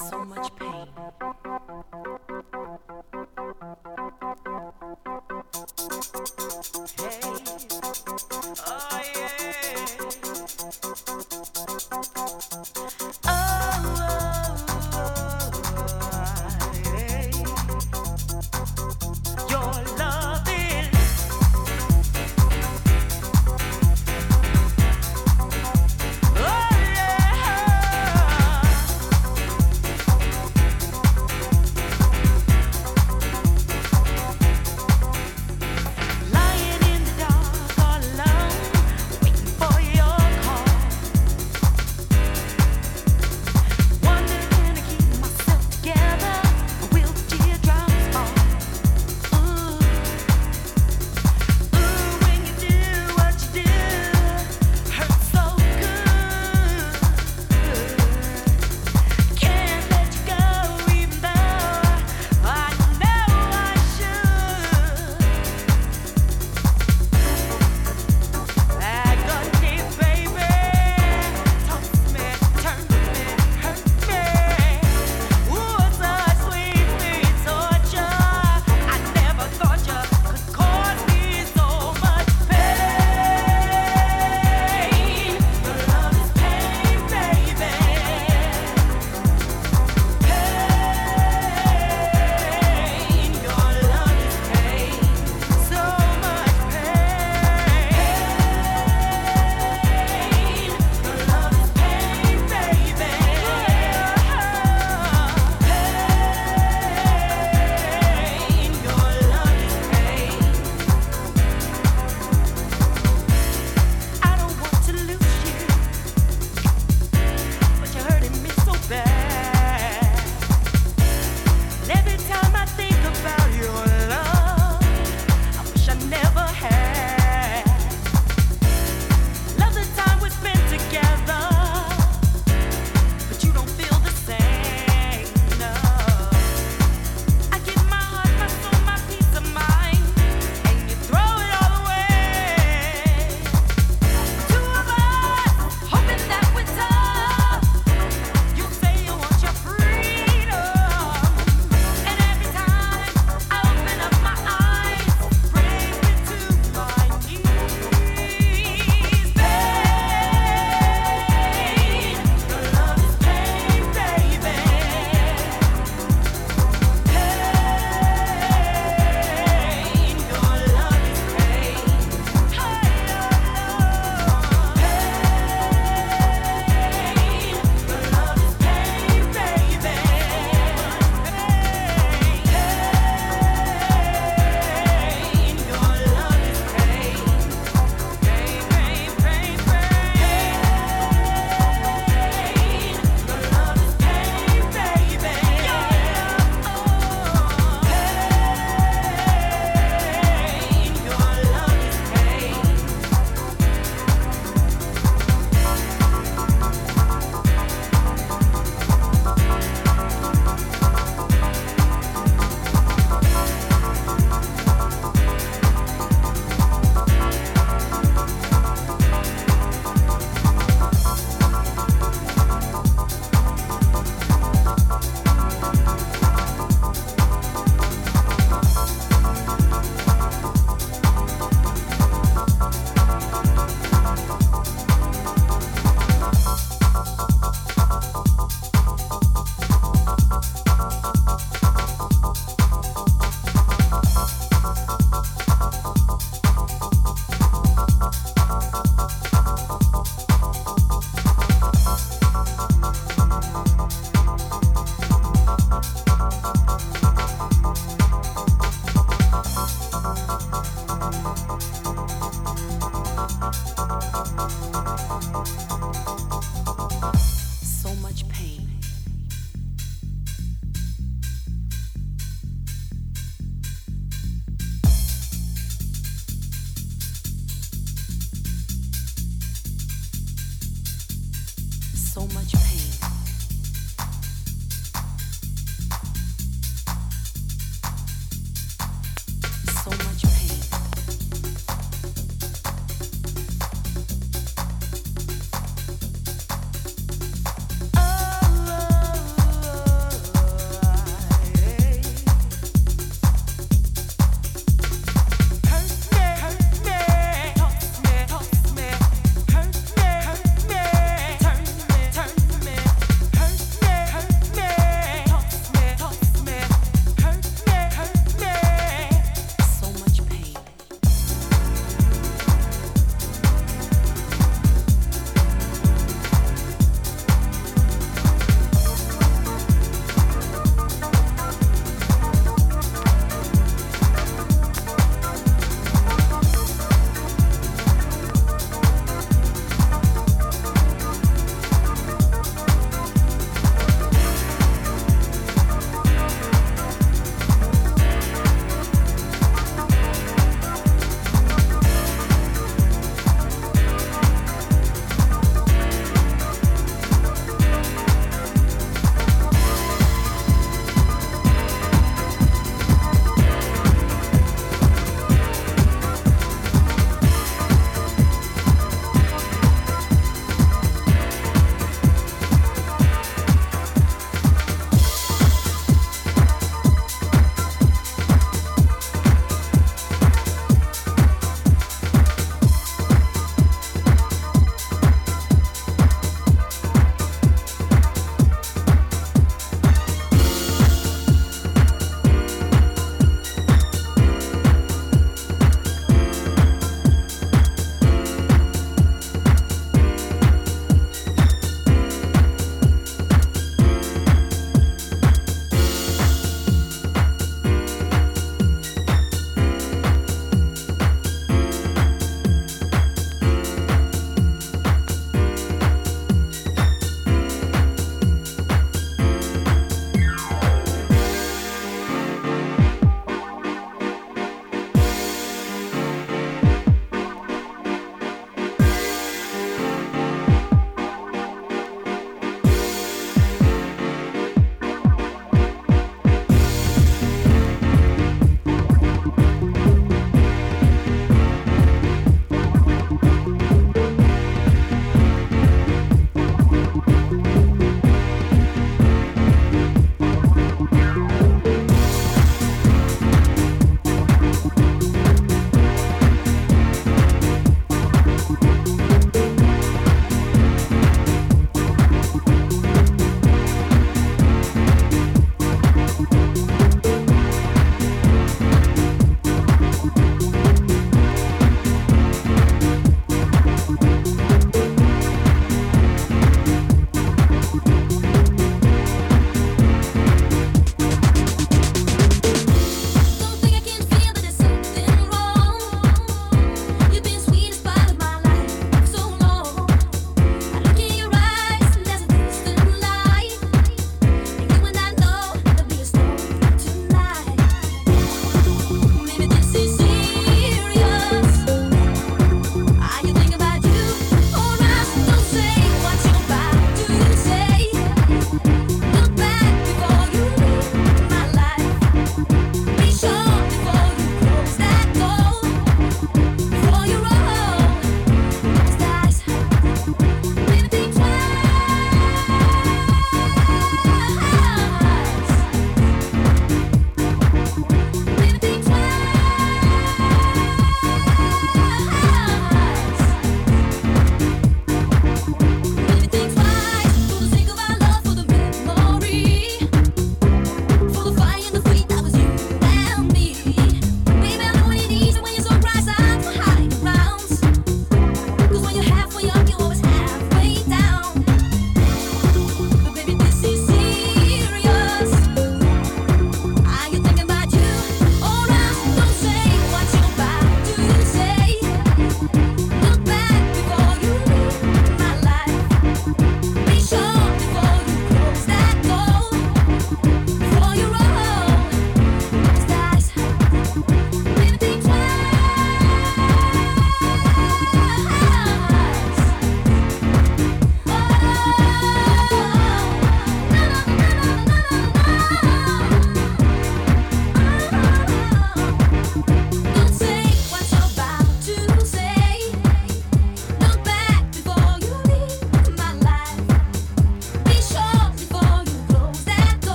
oh, much oh.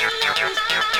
Cheers.